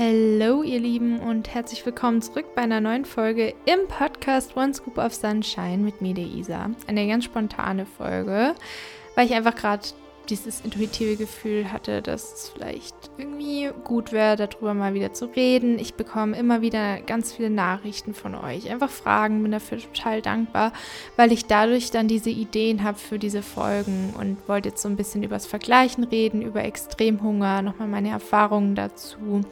Hallo ihr Lieben und herzlich willkommen zurück bei einer neuen Folge im Podcast One Scoop of Sunshine mit mir, der Isa. Eine ganz spontane Folge, weil ich einfach gerade dieses intuitive Gefühl hatte, dass es vielleicht irgendwie gut wäre, darüber mal wieder zu reden. Ich bekomme immer wieder ganz viele Nachrichten von euch, einfach Fragen, bin dafür total dankbar, weil ich dadurch dann diese Ideen habe für diese Folgen und wollte jetzt so ein bisschen übers Vergleichen reden, über Extremhunger, nochmal meine Erfahrungen dazu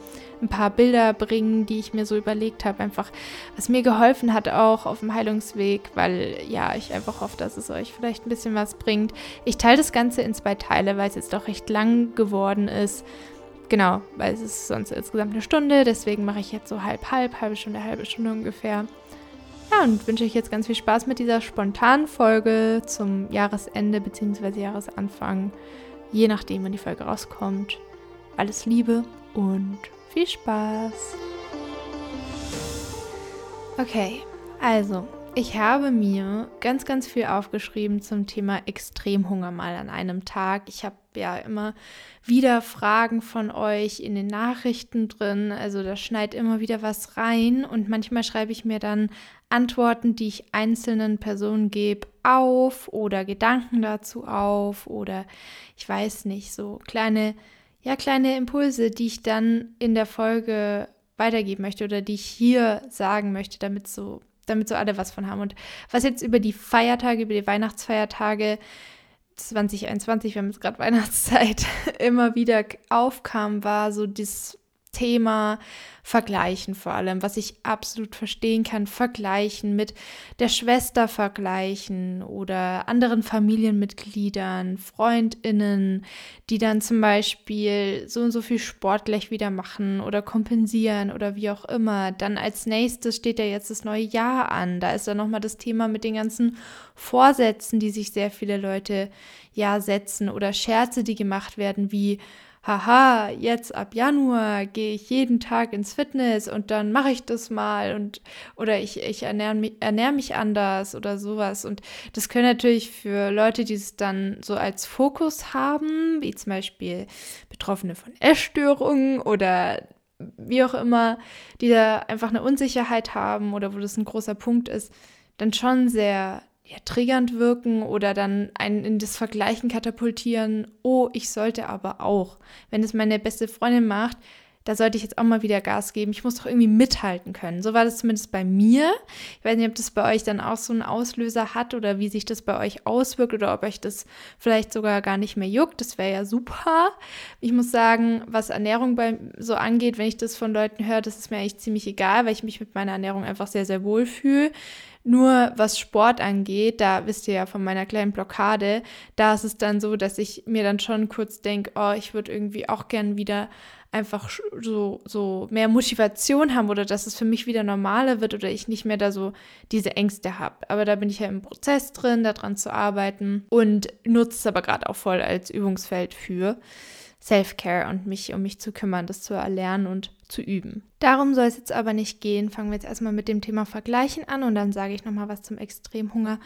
ein paar Bilder bringen, die ich mir so überlegt habe, einfach was mir geholfen hat auch auf dem Heilungsweg, weil ja, ich einfach hoffe, dass es euch vielleicht ein bisschen was bringt. Ich teile das Ganze in zwei Teile, weil es jetzt doch recht lang geworden ist. Genau, weil es ist sonst insgesamt eine Stunde, deswegen mache ich jetzt so halb, halb, halbe Stunde, halbe Stunde ungefähr. Ja, und wünsche euch jetzt ganz viel Spaß mit dieser spontanen Folge zum Jahresende bzw. Jahresanfang, je nachdem, wann die Folge rauskommt. Alles Liebe und viel Spaß! Okay, also ich habe mir ganz, ganz viel aufgeschrieben zum Thema Extremhunger mal an einem Tag. Ich habe ja immer wieder Fragen von euch in den Nachrichten drin. Also da schneit immer wieder was rein und manchmal schreibe ich mir dann Antworten, die ich einzelnen Personen gebe, auf oder Gedanken dazu auf oder ich weiß nicht, so kleine ja, kleine Impulse, die ich dann in der Folge weitergeben möchte oder die ich hier sagen möchte, damit so, damit so alle was von haben. Und was jetzt über die Feiertage, über die Weihnachtsfeiertage 2021, wir haben jetzt gerade Weihnachtszeit, immer wieder aufkam, war so das Thema Vergleichen vor allem, was ich absolut verstehen kann, vergleichen mit der Schwester vergleichen oder anderen Familienmitgliedern, Freundinnen, die dann zum Beispiel so und so viel Sport gleich wieder machen oder kompensieren oder wie auch immer. Dann als nächstes steht ja jetzt das neue Jahr an. Da ist dann nochmal das Thema mit den ganzen Vorsätzen, die sich sehr viele Leute ja setzen oder Scherze, die gemacht werden, wie haha, jetzt ab Januar gehe ich jeden Tag ins Fitness und dann mache ich das mal und oder ich, ich ernähre mich, ernähr mich anders oder sowas. Und das können natürlich für Leute, die es dann so als Fokus haben, wie zum Beispiel Betroffene von Essstörungen oder wie auch immer, die da einfach eine Unsicherheit haben oder wo das ein großer Punkt ist, dann schon sehr ja, triggernd wirken oder dann einen in das Vergleichen katapultieren. Oh, ich sollte aber auch. Wenn es meine beste Freundin macht, da sollte ich jetzt auch mal wieder Gas geben. Ich muss doch irgendwie mithalten können. So war das zumindest bei mir. Ich weiß nicht, ob das bei euch dann auch so einen Auslöser hat oder wie sich das bei euch auswirkt oder ob euch das vielleicht sogar gar nicht mehr juckt. Das wäre ja super. Ich muss sagen, was Ernährung bei so angeht, wenn ich das von Leuten höre, das ist mir eigentlich ziemlich egal, weil ich mich mit meiner Ernährung einfach sehr, sehr wohl fühle. Nur was Sport angeht, da wisst ihr ja von meiner kleinen Blockade, da ist es dann so, dass ich mir dann schon kurz denke, oh, ich würde irgendwie auch gern wieder einfach so, so mehr Motivation haben oder dass es für mich wieder normaler wird oder ich nicht mehr da so diese Ängste habe. Aber da bin ich ja im Prozess drin, daran zu arbeiten und nutze es aber gerade auch voll als Übungsfeld für. Self-Care und mich um mich zu kümmern, das zu erlernen und zu üben. Darum soll es jetzt aber nicht gehen. Fangen wir jetzt erstmal mit dem Thema Vergleichen an und dann sage ich nochmal was zum Extremhunger.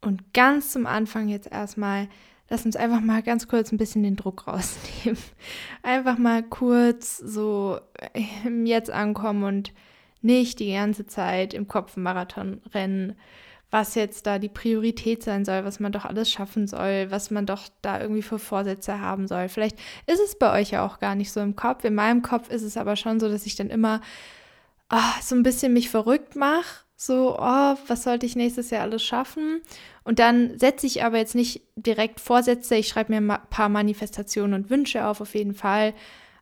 Und ganz zum Anfang jetzt erstmal, lass uns einfach mal ganz kurz ein bisschen den Druck rausnehmen. Einfach mal kurz so Jetzt ankommen und nicht die ganze Zeit im Kopf Marathon rennen was jetzt da die Priorität sein soll, was man doch alles schaffen soll, was man doch da irgendwie für Vorsätze haben soll. Vielleicht ist es bei euch ja auch gar nicht so im Kopf. In meinem Kopf ist es aber schon so, dass ich dann immer oh, so ein bisschen mich verrückt mache. So, oh, was sollte ich nächstes Jahr alles schaffen? Und dann setze ich aber jetzt nicht direkt Vorsätze. Ich schreibe mir ein paar Manifestationen und Wünsche auf, auf jeden Fall.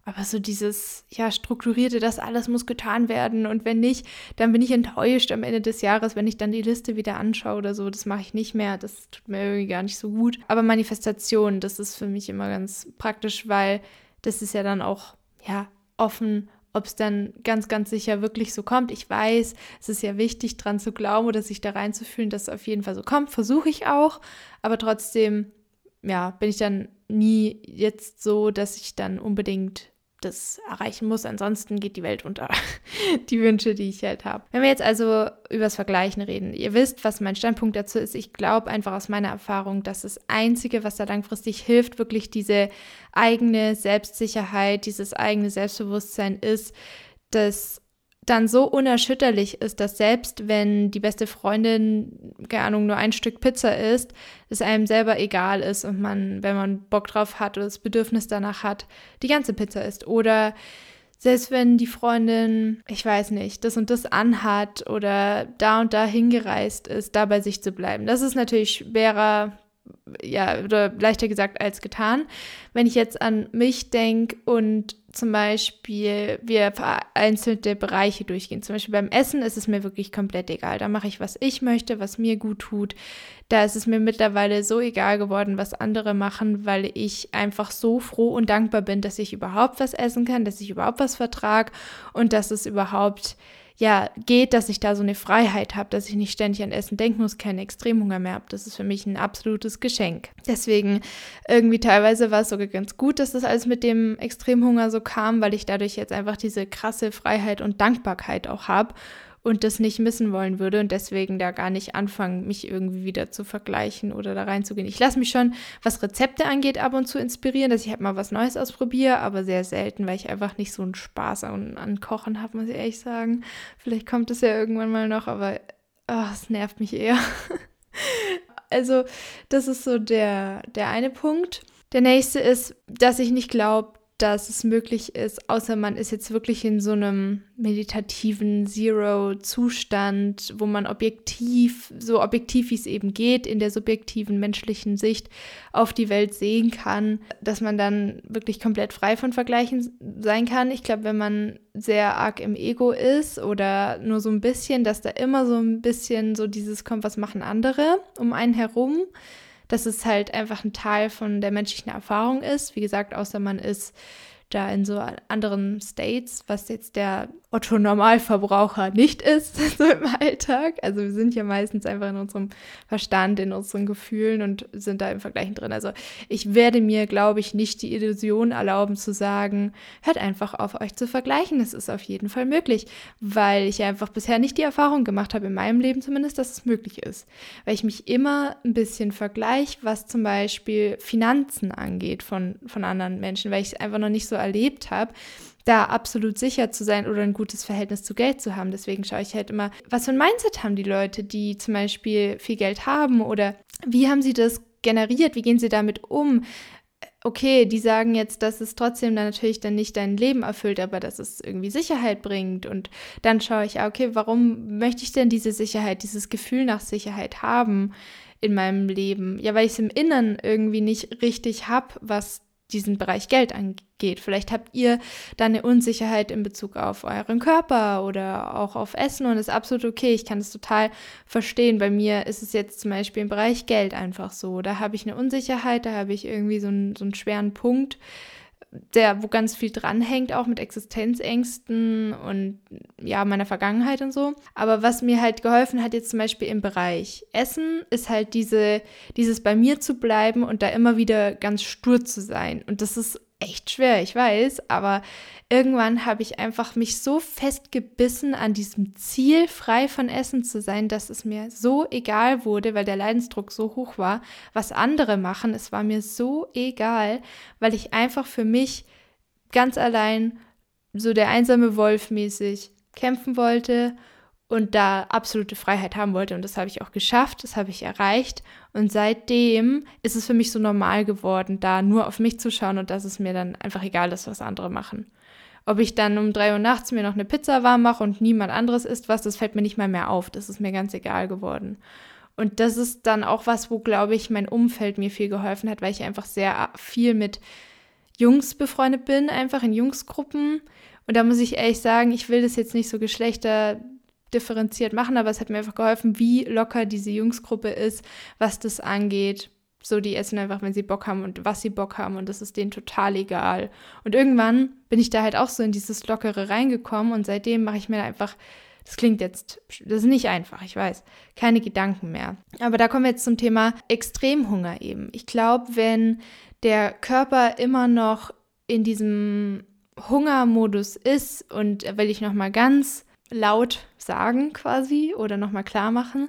Aber so dieses, ja, strukturierte, das alles muss getan werden. Und wenn nicht, dann bin ich enttäuscht am Ende des Jahres, wenn ich dann die Liste wieder anschaue oder so. Das mache ich nicht mehr. Das tut mir irgendwie gar nicht so gut. Aber Manifestation, das ist für mich immer ganz praktisch, weil das ist ja dann auch, ja, offen, ob es dann ganz, ganz sicher wirklich so kommt. Ich weiß, es ist ja wichtig, dran zu glauben oder sich da reinzufühlen, dass es auf jeden Fall so kommt. Versuche ich auch. Aber trotzdem, ja, bin ich dann nie jetzt so, dass ich dann unbedingt das erreichen muss. Ansonsten geht die Welt unter. die Wünsche, die ich halt habe. Wenn wir jetzt also übers Vergleichen reden, ihr wisst, was mein Standpunkt dazu ist. Ich glaube einfach aus meiner Erfahrung, dass das Einzige, was da langfristig hilft, wirklich diese eigene Selbstsicherheit, dieses eigene Selbstbewusstsein ist, dass dann so unerschütterlich ist, dass selbst wenn die beste Freundin, keine Ahnung, nur ein Stück Pizza isst, es einem selber egal ist und man, wenn man Bock drauf hat oder das Bedürfnis danach hat, die ganze Pizza isst. Oder selbst wenn die Freundin, ich weiß nicht, das und das anhat oder da und da hingereist ist, da bei sich zu bleiben. Das ist natürlich schwerer ja, oder leichter gesagt als getan. Wenn ich jetzt an mich denke und zum Beispiel wir vereinzelte Bereiche durchgehen. Zum Beispiel beim Essen ist es mir wirklich komplett egal. Da mache ich, was ich möchte, was mir gut tut. Da ist es mir mittlerweile so egal geworden, was andere machen, weil ich einfach so froh und dankbar bin, dass ich überhaupt was essen kann, dass ich überhaupt was vertrage und dass es überhaupt ja, geht, dass ich da so eine Freiheit habe, dass ich nicht ständig an Essen denken muss, keinen Extremhunger mehr habe. Das ist für mich ein absolutes Geschenk. Deswegen irgendwie teilweise war es sogar ganz gut, dass das alles mit dem Extremhunger so kam, weil ich dadurch jetzt einfach diese krasse Freiheit und Dankbarkeit auch habe und das nicht missen wollen würde und deswegen da gar nicht anfangen, mich irgendwie wieder zu vergleichen oder da reinzugehen. Ich lasse mich schon, was Rezepte angeht, ab und zu inspirieren, dass ich halt mal was Neues ausprobiere, aber sehr selten, weil ich einfach nicht so einen Spaß an, an Kochen habe, muss ich ehrlich sagen. Vielleicht kommt es ja irgendwann mal noch, aber oh, es nervt mich eher. also, das ist so der, der eine Punkt. Der nächste ist, dass ich nicht glaube, dass es möglich ist, außer man ist jetzt wirklich in so einem meditativen Zero-Zustand, wo man objektiv, so objektiv wie es eben geht, in der subjektiven menschlichen Sicht auf die Welt sehen kann, dass man dann wirklich komplett frei von Vergleichen sein kann. Ich glaube, wenn man sehr arg im Ego ist oder nur so ein bisschen, dass da immer so ein bisschen so dieses kommt, was machen andere um einen herum dass es halt einfach ein Teil von der menschlichen Erfahrung ist. Wie gesagt, außer man ist da in so anderen States, was jetzt der Otto Normalverbraucher nicht ist, so im Alltag. Also wir sind ja meistens einfach in unserem Verstand, in unseren Gefühlen und sind da im Vergleichen drin. Also ich werde mir, glaube ich, nicht die Illusion erlauben zu sagen, hört einfach auf, euch zu vergleichen. Das ist auf jeden Fall möglich, weil ich einfach bisher nicht die Erfahrung gemacht habe, in meinem Leben zumindest, dass es möglich ist. Weil ich mich immer ein bisschen vergleiche, was zum Beispiel Finanzen angeht von, von anderen Menschen, weil ich es einfach noch nicht so erlebt habe da absolut sicher zu sein oder ein gutes Verhältnis zu Geld zu haben. Deswegen schaue ich halt immer, was für ein Mindset haben die Leute, die zum Beispiel viel Geld haben oder wie haben sie das generiert, wie gehen sie damit um? Okay, die sagen jetzt, dass es trotzdem dann natürlich dann nicht dein Leben erfüllt, aber dass es irgendwie Sicherheit bringt. Und dann schaue ich, okay, warum möchte ich denn diese Sicherheit, dieses Gefühl nach Sicherheit haben in meinem Leben? Ja, weil ich es im Inneren irgendwie nicht richtig habe, was diesen Bereich Geld angeht. Vielleicht habt ihr da eine Unsicherheit in Bezug auf euren Körper oder auch auf Essen und ist absolut okay. Ich kann das total verstehen. Bei mir ist es jetzt zum Beispiel im Bereich Geld einfach so. Da habe ich eine Unsicherheit, da habe ich irgendwie so einen, so einen schweren Punkt der, wo ganz viel dranhängt, auch mit Existenzängsten und ja, meiner Vergangenheit und so. Aber was mir halt geholfen hat, jetzt zum Beispiel im Bereich Essen, ist halt diese, dieses bei mir zu bleiben und da immer wieder ganz stur zu sein. Und das ist echt schwer, ich weiß, aber irgendwann habe ich einfach mich so festgebissen an diesem Ziel, frei von Essen zu sein, dass es mir so egal wurde, weil der Leidensdruck so hoch war, was andere machen. Es war mir so egal, weil ich einfach für mich ganz allein so der einsame Wolf mäßig kämpfen wollte und da absolute Freiheit haben wollte. Und das habe ich auch geschafft, das habe ich erreicht. Und seitdem ist es für mich so normal geworden, da nur auf mich zu schauen und dass es mir dann einfach egal ist, was andere machen. Ob ich dann um drei Uhr nachts mir noch eine Pizza warm mache und niemand anderes isst was, das fällt mir nicht mal mehr auf. Das ist mir ganz egal geworden. Und das ist dann auch was, wo, glaube ich, mein Umfeld mir viel geholfen hat, weil ich einfach sehr viel mit Jungs befreundet bin, einfach in Jungsgruppen. Und da muss ich ehrlich sagen, ich will das jetzt nicht so Geschlechter differenziert machen, aber es hat mir einfach geholfen, wie locker diese Jungsgruppe ist, was das angeht. So, die essen einfach, wenn sie Bock haben und was sie Bock haben und das ist denen total egal. Und irgendwann bin ich da halt auch so in dieses Lockere reingekommen und seitdem mache ich mir einfach, das klingt jetzt, das ist nicht einfach, ich weiß, keine Gedanken mehr. Aber da kommen wir jetzt zum Thema Extremhunger eben. Ich glaube, wenn der Körper immer noch in diesem Hungermodus ist und will ich nochmal ganz laut sagen quasi oder nochmal klar machen,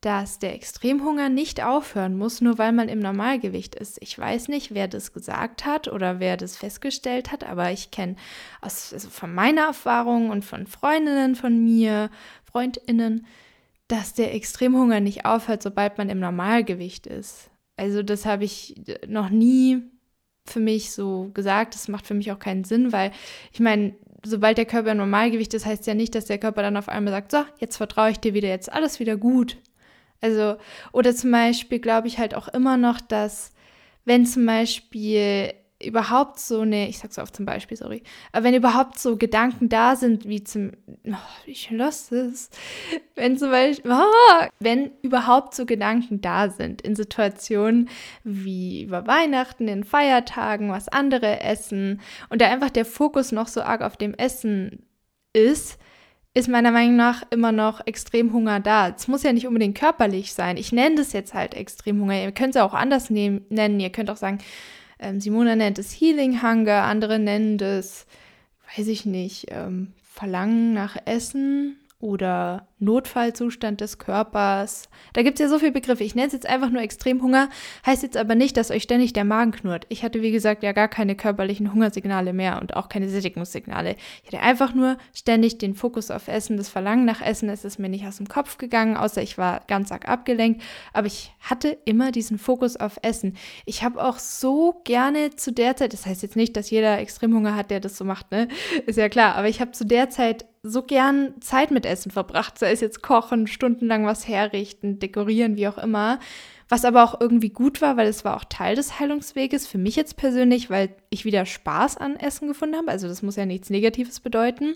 dass der Extremhunger nicht aufhören muss, nur weil man im Normalgewicht ist. Ich weiß nicht, wer das gesagt hat oder wer das festgestellt hat, aber ich kenne also von meiner Erfahrung und von Freundinnen von mir, Freundinnen, dass der Extremhunger nicht aufhört, sobald man im Normalgewicht ist. Also das habe ich noch nie für mich so gesagt. Das macht für mich auch keinen Sinn, weil ich meine, sobald der Körper im Normalgewicht ist, heißt ja nicht, dass der Körper dann auf einmal sagt, so, jetzt vertraue ich dir wieder, jetzt alles wieder gut. Also, oder zum Beispiel glaube ich halt auch immer noch, dass wenn zum Beispiel überhaupt so eine, ich sag's oft zum Beispiel, sorry, aber wenn überhaupt so Gedanken da sind, wie zum, oh, ich lasse es, wenn zum Beispiel, oh, wenn überhaupt so Gedanken da sind in Situationen wie über Weihnachten, in Feiertagen, was andere essen und da einfach der Fokus noch so arg auf dem Essen ist, ist meiner Meinung nach immer noch Extremhunger da. Es muss ja nicht unbedingt körperlich sein. Ich nenne das jetzt halt Extremhunger. Ihr könnt es auch anders nehmen, nennen. Ihr könnt auch sagen, ähm, Simona nennt es Healing Hunger, andere nennen es, weiß ich nicht, ähm, Verlangen nach Essen oder Notfallzustand des Körpers. Da gibt es ja so viele Begriffe. Ich nenne es jetzt einfach nur Extremhunger, heißt jetzt aber nicht, dass euch ständig der Magen knurrt. Ich hatte, wie gesagt, ja gar keine körperlichen Hungersignale mehr und auch keine Sättigungssignale. Ich hatte einfach nur ständig den Fokus auf Essen, das Verlangen nach Essen. Es ist mir nicht aus dem Kopf gegangen, außer ich war ganz arg abgelenkt. Aber ich hatte immer diesen Fokus auf Essen. Ich habe auch so gerne zu der Zeit, das heißt jetzt nicht, dass jeder Extremhunger hat, der das so macht, ne? Ist ja klar. Aber ich habe zu der Zeit so gern Zeit mit Essen verbracht, sei es jetzt kochen, stundenlang was herrichten, dekorieren, wie auch immer. Was aber auch irgendwie gut war, weil es war auch Teil des Heilungsweges für mich jetzt persönlich, weil ich wieder Spaß an Essen gefunden habe. Also das muss ja nichts Negatives bedeuten.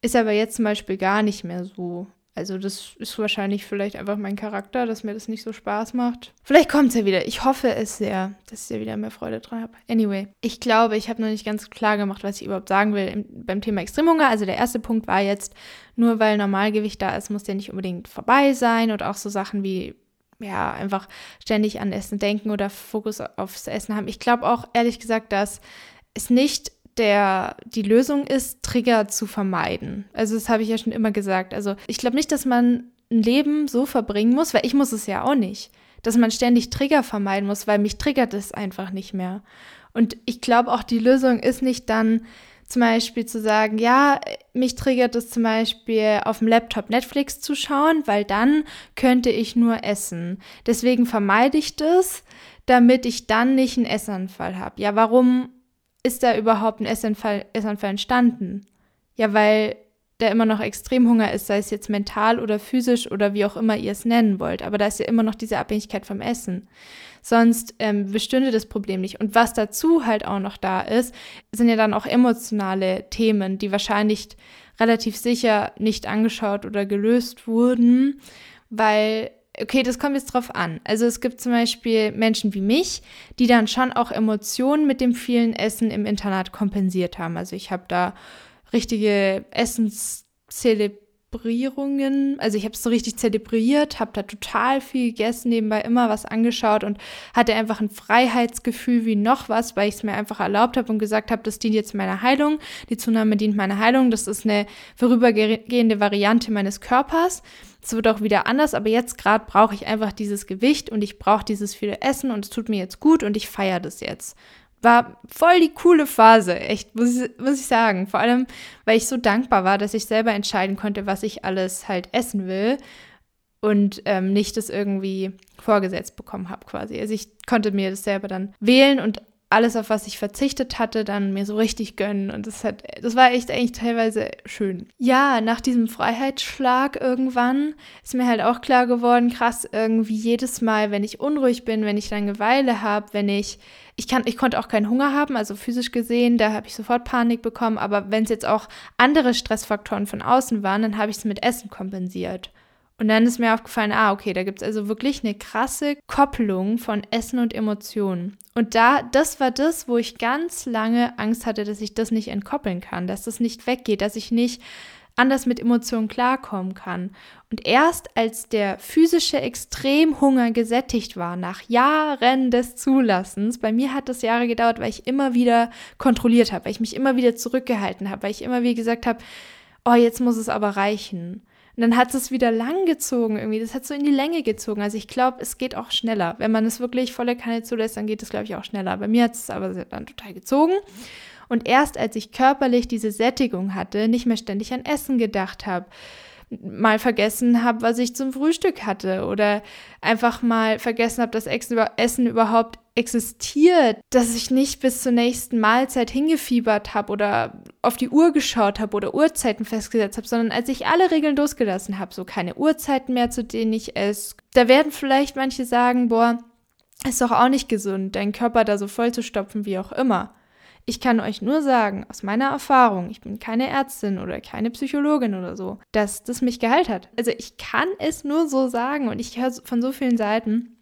Ist aber jetzt zum Beispiel gar nicht mehr so. Also das ist wahrscheinlich vielleicht einfach mein Charakter, dass mir das nicht so Spaß macht. Vielleicht kommt es ja wieder. Ich hoffe es sehr, dass ich ja wieder mehr Freude dran habe. Anyway, ich glaube, ich habe noch nicht ganz klar gemacht, was ich überhaupt sagen will im, beim Thema Extremhunger. Also der erste Punkt war jetzt, nur weil Normalgewicht da ist, muss der nicht unbedingt vorbei sein. Und auch so Sachen wie ja, einfach ständig an Essen denken oder Fokus aufs Essen haben. Ich glaube auch ehrlich gesagt, dass es nicht der, die Lösung ist, Trigger zu vermeiden. Also das habe ich ja schon immer gesagt. Also ich glaube nicht, dass man ein Leben so verbringen muss, weil ich muss es ja auch nicht, dass man ständig Trigger vermeiden muss, weil mich triggert es einfach nicht mehr. Und ich glaube auch, die Lösung ist nicht dann zum Beispiel zu sagen, ja, mich triggert es zum Beispiel auf dem Laptop Netflix zu schauen, weil dann könnte ich nur essen. Deswegen vermeide ich das, damit ich dann nicht einen Essanfall habe. Ja, warum ist da überhaupt ein Essanfall, Essanfall entstanden? Ja, weil da immer noch Extremhunger ist, sei es jetzt mental oder physisch oder wie auch immer ihr es nennen wollt. Aber da ist ja immer noch diese Abhängigkeit vom Essen. Sonst ähm, bestünde das Problem nicht. Und was dazu halt auch noch da ist, sind ja dann auch emotionale Themen, die wahrscheinlich relativ sicher nicht angeschaut oder gelöst wurden, weil okay, das kommt jetzt drauf an. Also es gibt zum Beispiel Menschen wie mich, die dann schon auch Emotionen mit dem vielen Essen im Internat kompensiert haben. Also ich habe da richtige Essenszelebrierungen, also ich habe es so richtig zelebriert, habe da total viel gegessen, nebenbei immer was angeschaut und hatte einfach ein Freiheitsgefühl wie noch was, weil ich es mir einfach erlaubt habe und gesagt habe, das dient jetzt meiner Heilung, die Zunahme dient meiner Heilung, das ist eine vorübergehende Variante meines Körpers es wird auch wieder anders, aber jetzt gerade brauche ich einfach dieses Gewicht und ich brauche dieses viele Essen und es tut mir jetzt gut und ich feiere das jetzt. War voll die coole Phase, echt, muss ich, muss ich sagen. Vor allem, weil ich so dankbar war, dass ich selber entscheiden konnte, was ich alles halt essen will und ähm, nicht das irgendwie vorgesetzt bekommen habe quasi. Also ich konnte mir das selber dann wählen und alles, auf was ich verzichtet hatte, dann mir so richtig gönnen. Und das hat, das war echt eigentlich teilweise schön. Ja, nach diesem Freiheitsschlag irgendwann ist mir halt auch klar geworden, krass, irgendwie jedes Mal, wenn ich unruhig bin, wenn ich Langeweile habe, wenn ich, ich kann, ich konnte auch keinen Hunger haben, also physisch gesehen, da habe ich sofort Panik bekommen. Aber wenn es jetzt auch andere Stressfaktoren von außen waren, dann habe ich es mit Essen kompensiert. Und dann ist mir aufgefallen, ah, okay, da gibt es also wirklich eine krasse Kopplung von Essen und Emotionen. Und da, das war das, wo ich ganz lange Angst hatte, dass ich das nicht entkoppeln kann, dass das nicht weggeht, dass ich nicht anders mit Emotionen klarkommen kann. Und erst als der physische Extremhunger gesättigt war, nach Jahren des Zulassens, bei mir hat das Jahre gedauert, weil ich immer wieder kontrolliert habe, weil ich mich immer wieder zurückgehalten habe, weil ich immer wieder gesagt habe, oh, jetzt muss es aber reichen. Und dann hat es wieder lang gezogen irgendwie. Das hat so in die Länge gezogen. Also ich glaube, es geht auch schneller. Wenn man es wirklich volle Kanne zulässt, dann geht es, glaube ich, auch schneller. Bei mir hat es aber dann total gezogen. Und erst als ich körperlich diese Sättigung hatte, nicht mehr ständig an Essen gedacht habe, mal vergessen habe, was ich zum Frühstück hatte oder einfach mal vergessen habe, dass Essen überhaupt existiert, dass ich nicht bis zur nächsten Mahlzeit hingefiebert habe oder auf die Uhr geschaut habe oder Uhrzeiten festgesetzt habe, sondern als ich alle Regeln losgelassen habe, so keine Uhrzeiten mehr, zu denen ich esse. Da werden vielleicht manche sagen, boah, ist doch auch nicht gesund, deinen Körper da so voll zu stopfen, wie auch immer. Ich kann euch nur sagen, aus meiner Erfahrung, ich bin keine Ärztin oder keine Psychologin oder so, dass das mich geheilt hat. Also ich kann es nur so sagen und ich höre von so vielen Seiten,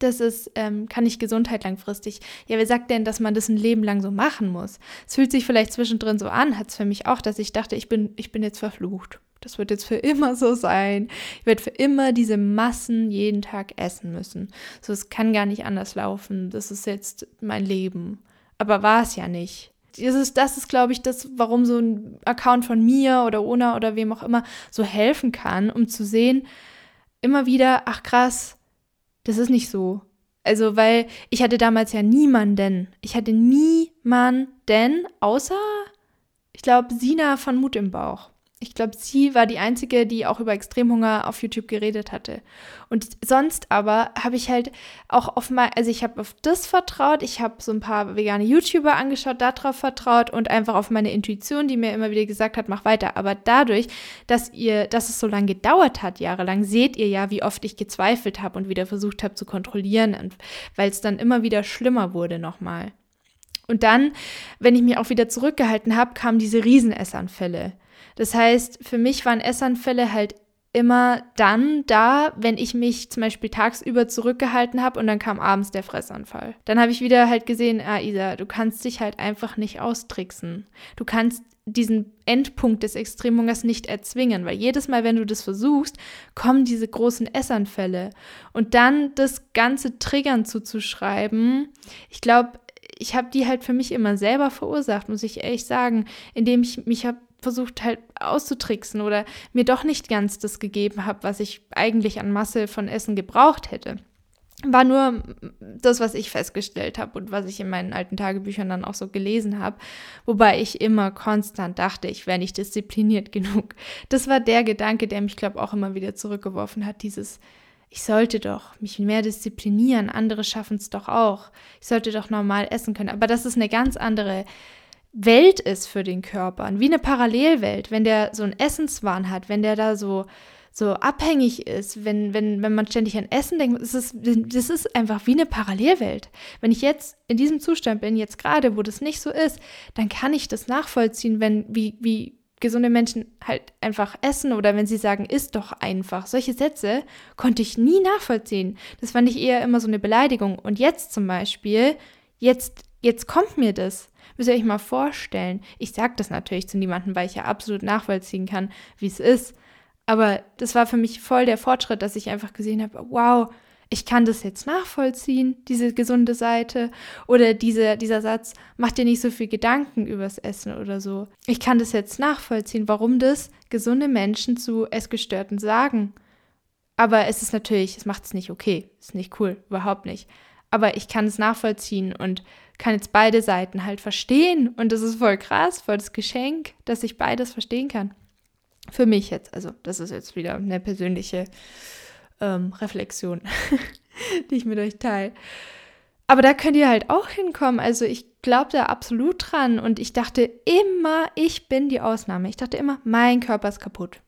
das ist, ähm, kann ich Gesundheit langfristig. Ja, wer sagt denn, dass man das ein Leben lang so machen muss? Es fühlt sich vielleicht zwischendrin so an, hat es für mich auch, dass ich dachte, ich bin, ich bin jetzt verflucht. Das wird jetzt für immer so sein. Ich werde für immer diese Massen jeden Tag essen müssen. So, es kann gar nicht anders laufen. Das ist jetzt mein Leben aber war es ja nicht. Das ist, das ist, glaube ich, das, warum so ein Account von mir oder Ona oder wem auch immer so helfen kann, um zu sehen, immer wieder, ach krass, das ist nicht so. Also, weil ich hatte damals ja niemanden. Ich hatte niemanden, außer, ich glaube, Sina von Mut im Bauch ich glaube, sie war die einzige, die auch über Extremhunger auf YouTube geredet hatte. Und sonst aber habe ich halt auch auf mal, also ich habe auf das vertraut, ich habe so ein paar vegane YouTuber angeschaut, darauf vertraut und einfach auf meine Intuition, die mir immer wieder gesagt hat, mach weiter. Aber dadurch, dass ihr, dass es so lange gedauert hat, jahrelang, seht ihr ja, wie oft ich gezweifelt habe und wieder versucht habe zu kontrollieren, weil es dann immer wieder schlimmer wurde nochmal. Und dann, wenn ich mich auch wieder zurückgehalten habe, kamen diese Riesenessanfälle. Das heißt, für mich waren Essanfälle halt immer dann da, wenn ich mich zum Beispiel tagsüber zurückgehalten habe und dann kam abends der Fressanfall. Dann habe ich wieder halt gesehen, ah Isa, du kannst dich halt einfach nicht austricksen. Du kannst diesen Endpunkt des Extremhungers nicht erzwingen, weil jedes Mal, wenn du das versuchst, kommen diese großen Essanfälle. Und dann das ganze Triggern zuzuschreiben, ich glaube, ich habe die halt für mich immer selber verursacht, muss ich ehrlich sagen, indem ich mich habe versucht halt auszutricksen oder mir doch nicht ganz das gegeben habe, was ich eigentlich an Masse von Essen gebraucht hätte. War nur das, was ich festgestellt habe und was ich in meinen alten Tagebüchern dann auch so gelesen habe, wobei ich immer konstant dachte, ich wäre nicht diszipliniert genug. Das war der Gedanke, der mich, glaube ich, auch immer wieder zurückgeworfen hat, dieses, ich sollte doch mich mehr disziplinieren, andere schaffen es doch auch. Ich sollte doch normal essen können. Aber das ist eine ganz andere Welt ist für den Körper, wie eine Parallelwelt, wenn der so einen Essenswahn hat, wenn der da so so abhängig ist, wenn, wenn, wenn man ständig an Essen denkt, das ist, das ist einfach wie eine Parallelwelt. Wenn ich jetzt in diesem Zustand bin, jetzt gerade, wo das nicht so ist, dann kann ich das nachvollziehen, wenn, wie, wie gesunde Menschen halt einfach essen oder wenn sie sagen, isst doch einfach. Solche Sätze konnte ich nie nachvollziehen. Das fand ich eher immer so eine Beleidigung. Und jetzt zum Beispiel, jetzt, jetzt kommt mir das. Müsst ihr euch mal vorstellen. Ich sage das natürlich zu niemandem, weil ich ja absolut nachvollziehen kann, wie es ist. Aber das war für mich voll der Fortschritt, dass ich einfach gesehen habe, wow, ich kann das jetzt nachvollziehen, diese gesunde Seite. Oder diese, dieser Satz, mach dir nicht so viel Gedanken übers Essen oder so. Ich kann das jetzt nachvollziehen, warum das gesunde Menschen zu Essgestörten sagen. Aber es ist natürlich, es macht es nicht okay. Ist nicht cool, überhaupt nicht. Aber ich kann es nachvollziehen und kann jetzt beide Seiten halt verstehen. Und das ist voll krass, voll das Geschenk, dass ich beides verstehen kann. Für mich jetzt. Also, das ist jetzt wieder eine persönliche ähm, Reflexion, die ich mit euch teile. Aber da könnt ihr halt auch hinkommen. Also ich glaube da absolut dran. Und ich dachte immer, ich bin die Ausnahme. Ich dachte immer, mein Körper ist kaputt.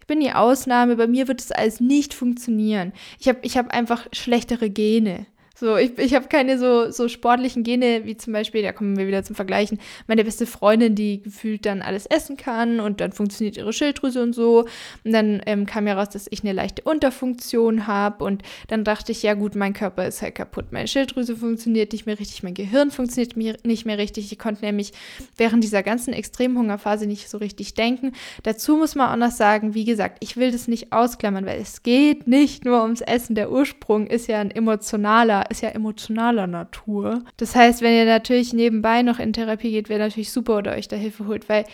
Ich bin die Ausnahme. Bei mir wird es alles nicht funktionieren. Ich habe ich hab einfach schlechtere Gene. So, ich, ich habe keine so, so sportlichen Gene, wie zum Beispiel, da kommen wir wieder zum Vergleichen, meine beste Freundin, die gefühlt dann alles essen kann und dann funktioniert ihre Schilddrüse und so. Und dann ähm, kam ja raus, dass ich eine leichte Unterfunktion habe und dann dachte ich, ja gut, mein Körper ist halt kaputt. Meine Schilddrüse funktioniert nicht mehr richtig, mein Gehirn funktioniert nicht mehr richtig. Ich konnte nämlich während dieser ganzen Extremhungerphase nicht so richtig denken. Dazu muss man auch noch sagen, wie gesagt, ich will das nicht ausklammern, weil es geht nicht nur ums Essen. Der Ursprung ist ja ein emotionaler ist ja emotionaler Natur. Das heißt, wenn ihr natürlich nebenbei noch in Therapie geht, wäre natürlich super oder euch da Hilfe holt, weil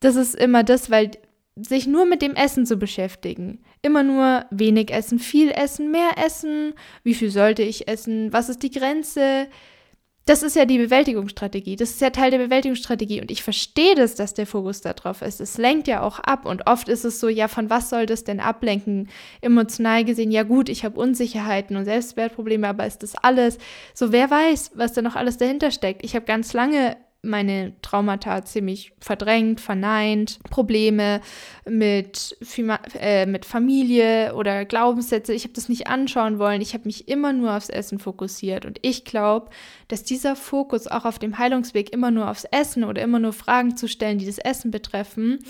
das ist immer das, weil sich nur mit dem Essen zu beschäftigen. Immer nur wenig essen, viel essen, mehr essen, wie viel sollte ich essen, was ist die Grenze, das ist ja die Bewältigungsstrategie. Das ist ja Teil der Bewältigungsstrategie. Und ich verstehe das, dass der Fokus da drauf ist. Es lenkt ja auch ab. Und oft ist es so, ja, von was soll das denn ablenken? Emotional gesehen, ja gut, ich habe Unsicherheiten und Selbstwertprobleme, aber ist das alles? So, wer weiß, was da noch alles dahinter steckt? Ich habe ganz lange meine Traumata ziemlich verdrängt, verneint, Probleme mit, äh, mit Familie oder Glaubenssätze. Ich habe das nicht anschauen wollen. Ich habe mich immer nur aufs Essen fokussiert. Und ich glaube, dass dieser Fokus auch auf dem Heilungsweg immer nur aufs Essen oder immer nur Fragen zu stellen, die das Essen betreffen,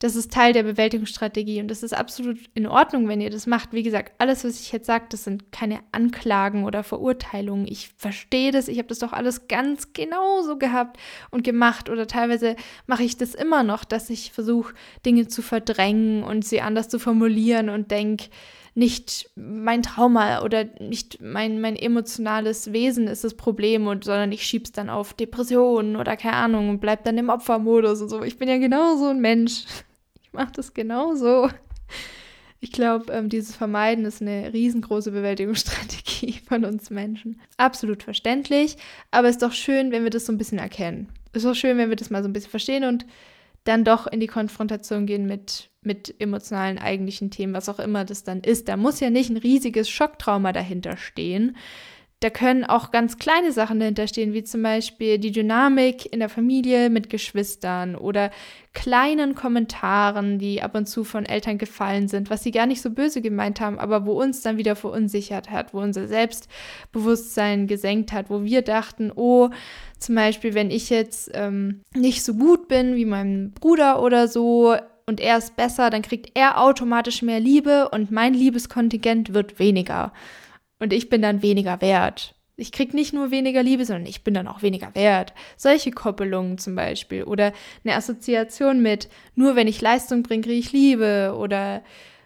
das ist Teil der Bewältigungsstrategie und das ist absolut in Ordnung, wenn ihr das macht. Wie gesagt, alles, was ich jetzt sage, das sind keine Anklagen oder Verurteilungen. Ich verstehe das, ich habe das doch alles ganz genauso gehabt und gemacht oder teilweise mache ich das immer noch, dass ich versuche, Dinge zu verdrängen und sie anders zu formulieren und denke, nicht mein Trauma oder nicht mein, mein emotionales Wesen ist das Problem, und, sondern ich schieb's dann auf Depressionen oder keine Ahnung und bleib dann im Opfermodus und so. Ich bin ja genauso ein Mensch. Mache das genauso. Ich glaube, ähm, dieses Vermeiden ist eine riesengroße Bewältigungsstrategie von uns Menschen. Absolut verständlich, aber es ist doch schön, wenn wir das so ein bisschen erkennen. Es ist doch schön, wenn wir das mal so ein bisschen verstehen und dann doch in die Konfrontation gehen mit, mit emotionalen eigentlichen Themen, was auch immer das dann ist. Da muss ja nicht ein riesiges Schocktrauma dahinter stehen, da können auch ganz kleine Sachen dahinter stehen, wie zum Beispiel die Dynamik in der Familie mit Geschwistern oder kleinen Kommentaren, die ab und zu von Eltern gefallen sind, was sie gar nicht so böse gemeint haben, aber wo uns dann wieder verunsichert hat, wo unser Selbstbewusstsein gesenkt hat, wo wir dachten, oh, zum Beispiel, wenn ich jetzt ähm, nicht so gut bin wie mein Bruder oder so, und er ist besser, dann kriegt er automatisch mehr Liebe und mein Liebeskontingent wird weniger und ich bin dann weniger wert. Ich krieg nicht nur weniger Liebe, sondern ich bin dann auch weniger wert. Solche Koppelungen zum Beispiel. Oder eine Assoziation mit, nur wenn ich Leistung bringe, kriege ich Liebe. Oder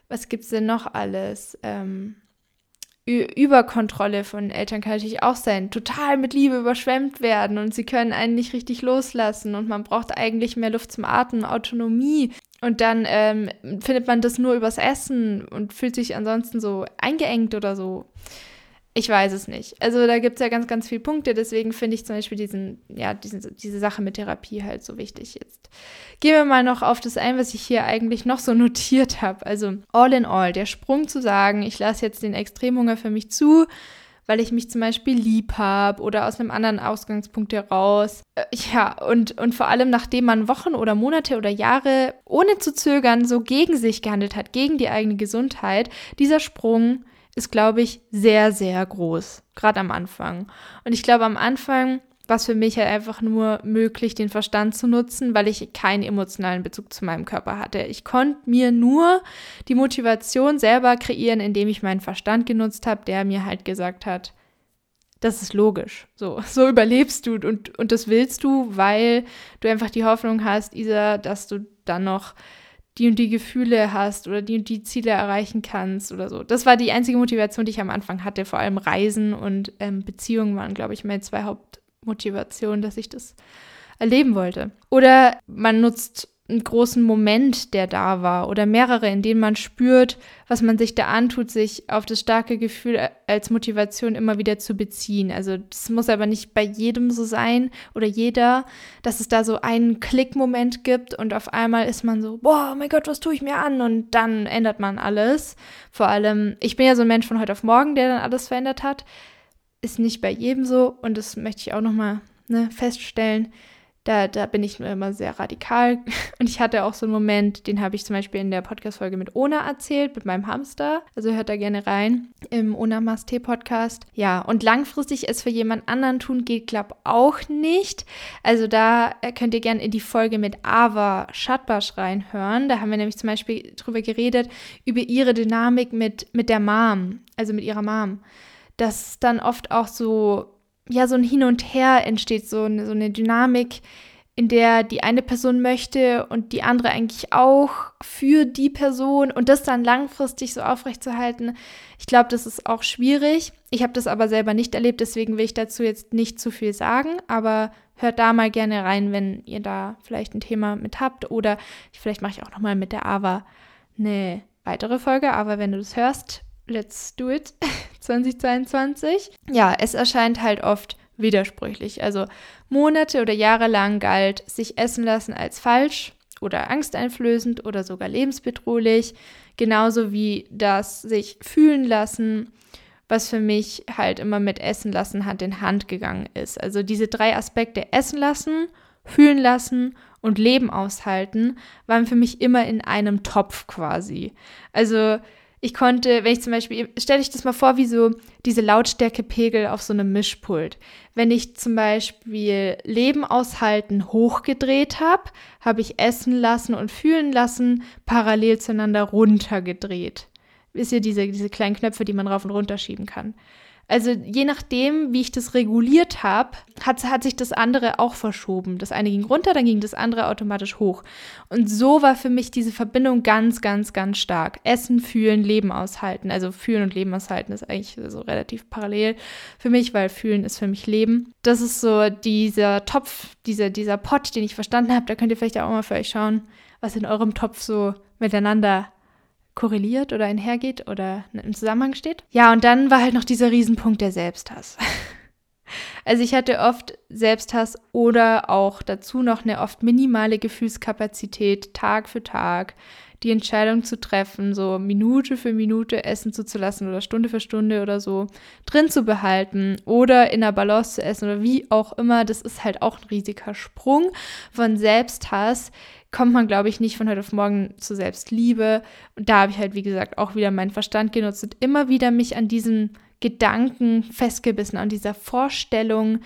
was gibt's denn noch alles? Ähm, Überkontrolle von Eltern kann natürlich auch sein. Total mit Liebe überschwemmt werden und sie können einen nicht richtig loslassen und man braucht eigentlich mehr Luft zum Atmen, Autonomie. Und dann ähm, findet man das nur übers Essen und fühlt sich ansonsten so eingeengt oder so. Ich weiß es nicht. Also da gibt es ja ganz, ganz viele Punkte. Deswegen finde ich zum Beispiel diesen, ja, diesen, diese Sache mit Therapie halt so wichtig jetzt. Gehen wir mal noch auf das ein, was ich hier eigentlich noch so notiert habe. Also all in all, der Sprung zu sagen, ich lasse jetzt den Extremhunger für mich zu, weil ich mich zum Beispiel lieb habe oder aus einem anderen Ausgangspunkt heraus. Äh, ja, und, und vor allem nachdem man Wochen oder Monate oder Jahre ohne zu zögern so gegen sich gehandelt hat, gegen die eigene Gesundheit, dieser Sprung ist, glaube ich, sehr, sehr groß, gerade am Anfang. Und ich glaube, am Anfang war es für mich halt einfach nur möglich, den Verstand zu nutzen, weil ich keinen emotionalen Bezug zu meinem Körper hatte. Ich konnte mir nur die Motivation selber kreieren, indem ich meinen Verstand genutzt habe, der mir halt gesagt hat, das ist logisch. So, so überlebst du und, und das willst du, weil du einfach die Hoffnung hast, Isa, dass du dann noch die und die Gefühle hast oder die und die Ziele erreichen kannst oder so. Das war die einzige Motivation, die ich am Anfang hatte. Vor allem Reisen und ähm, Beziehungen waren, glaube ich, meine zwei Hauptmotivationen, dass ich das erleben wollte. Oder man nutzt einen großen Moment, der da war oder mehrere, in denen man spürt, was man sich da antut, sich auf das starke Gefühl als Motivation immer wieder zu beziehen. Also das muss aber nicht bei jedem so sein oder jeder, dass es da so einen Klickmoment gibt und auf einmal ist man so, boah, mein Gott, was tue ich mir an? Und dann ändert man alles. Vor allem, ich bin ja so ein Mensch von heute auf morgen, der dann alles verändert hat. Ist nicht bei jedem so und das möchte ich auch nochmal ne, feststellen Da, da bin ich immer sehr radikal. Und ich hatte auch so einen Moment, den habe ich zum Beispiel in der Podcast-Folge mit Ona erzählt, mit meinem Hamster. Also hört da gerne rein im Ona Maste Podcast. Ja, und langfristig es für jemand anderen tun geht, glaube auch nicht. Also da könnt ihr gerne in die Folge mit Ava Schatbasch reinhören. Da haben wir nämlich zum Beispiel drüber geredet, über ihre Dynamik mit, mit der Mom, also mit ihrer Mom. Dass dann oft auch so ja so ein Hin und Her entsteht, so eine, so eine Dynamik, in der die eine Person möchte und die andere eigentlich auch für die Person und das dann langfristig so aufrechtzuerhalten. Ich glaube, das ist auch schwierig. Ich habe das aber selber nicht erlebt, deswegen will ich dazu jetzt nicht zu viel sagen, aber hört da mal gerne rein, wenn ihr da vielleicht ein Thema mit habt oder vielleicht mache ich auch noch mal mit der Ava eine weitere Folge, aber wenn du das hörst, let's do it 2022. Ja, es erscheint halt oft widersprüchlich. Also Monate oder Jahre lang galt sich essen lassen als falsch oder angsteinflößend oder sogar lebensbedrohlich, genauso wie das sich fühlen lassen, was für mich halt immer mit Essen lassen Hand in Hand gegangen ist. Also diese drei Aspekte Essen lassen, fühlen lassen und Leben aushalten waren für mich immer in einem Topf quasi. Also ich konnte, wenn ich zum Beispiel, stelle ich das mal vor, wie so diese Lautstärkepegel auf so einem Mischpult. Wenn ich zum Beispiel Leben aushalten hochgedreht habe, habe ich essen lassen und fühlen lassen parallel zueinander runtergedreht. Wisst ihr, diese, diese kleinen Knöpfe, die man rauf und runter schieben kann. Also je nachdem, wie ich das reguliert habe, hat, hat sich das andere auch verschoben. Das eine ging runter, dann ging das andere automatisch hoch. Und so war für mich diese Verbindung ganz, ganz, ganz stark. Essen, fühlen, Leben aushalten. Also fühlen und Leben aushalten ist eigentlich so relativ parallel für mich, weil fühlen ist für mich Leben. Das ist so dieser Topf, dieser, dieser Pot, den ich verstanden habe. Da könnt ihr vielleicht auch mal für euch schauen, was in eurem Topf so miteinander korreliert oder einhergeht oder im Zusammenhang steht. Ja, und dann war halt noch dieser Riesenpunkt der Selbsthass. Also ich hatte oft Selbsthass oder auch dazu noch eine oft minimale Gefühlskapazität Tag für Tag, die Entscheidung zu treffen, so Minute für Minute essen zuzulassen oder Stunde für Stunde oder so drin zu behalten oder in der Balance zu essen oder wie auch immer. Das ist halt auch ein riesiger Sprung von Selbsthass kommt man, glaube ich, nicht von heute auf morgen zu Selbstliebe. Und da habe ich halt, wie gesagt, auch wieder meinen Verstand genutzt und immer wieder mich an diesen Gedanken festgebissen, an dieser Vorstellung,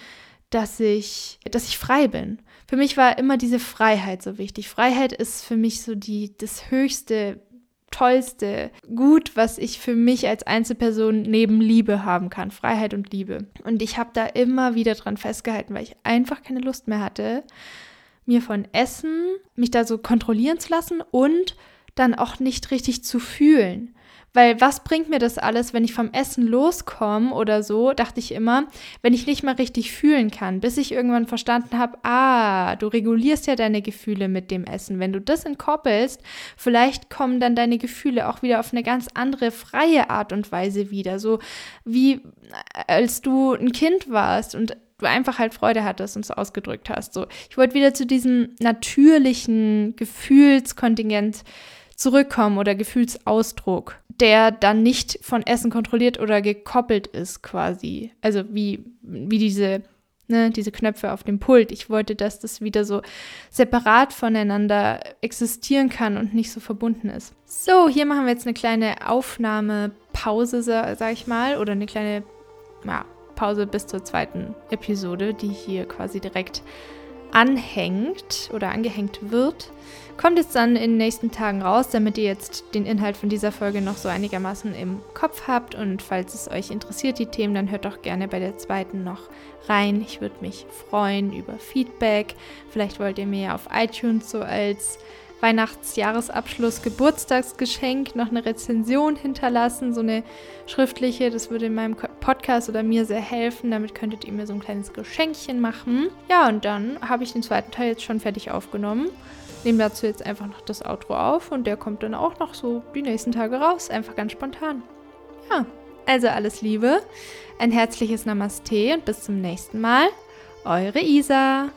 dass ich, dass ich frei bin. Für mich war immer diese Freiheit so wichtig. Freiheit ist für mich so die, das höchste, tollste Gut, was ich für mich als Einzelperson neben Liebe haben kann. Freiheit und Liebe. Und ich habe da immer wieder dran festgehalten, weil ich einfach keine Lust mehr hatte, mir von Essen, mich da so kontrollieren zu lassen und dann auch nicht richtig zu fühlen. Weil was bringt mir das alles, wenn ich vom Essen loskomme oder so, dachte ich immer, wenn ich nicht mal richtig fühlen kann, bis ich irgendwann verstanden habe, ah, du regulierst ja deine Gefühle mit dem Essen. Wenn du das entkoppelst, vielleicht kommen dann deine Gefühle auch wieder auf eine ganz andere, freie Art und Weise wieder. So wie als du ein Kind warst und du einfach halt Freude hattest und es ausgedrückt hast. So, ich wollte wieder zu diesem natürlichen Gefühlskontingent zurückkommen oder Gefühlsausdruck, der dann nicht von Essen kontrolliert oder gekoppelt ist quasi. Also wie, wie diese, ne, diese Knöpfe auf dem Pult. Ich wollte, dass das wieder so separat voneinander existieren kann und nicht so verbunden ist. So, hier machen wir jetzt eine kleine Aufnahmepause, sag ich mal, oder eine kleine ja, Pause bis zur zweiten Episode, die hier quasi direkt anhängt oder angehängt wird. Kommt jetzt dann in den nächsten Tagen raus, damit ihr jetzt den Inhalt von dieser Folge noch so einigermaßen im Kopf habt. Und falls es euch interessiert, die Themen, dann hört doch gerne bei der zweiten noch rein. Ich würde mich freuen über Feedback. Vielleicht wollt ihr mir auf iTunes so als Weihnachtsjahresabschluss, Geburtstagsgeschenk noch eine Rezension hinterlassen, so eine schriftliche. Das würde in meinem Podcast oder mir sehr helfen. Damit könntet ihr mir so ein kleines Geschenkchen machen. Ja, und dann habe ich den zweiten Teil jetzt schon fertig aufgenommen. Nehme dazu jetzt einfach noch das Outro auf und der kommt dann auch noch so die nächsten Tage raus. Einfach ganz spontan. Ja, also alles Liebe, ein herzliches Namaste und bis zum nächsten Mal. Eure Isa.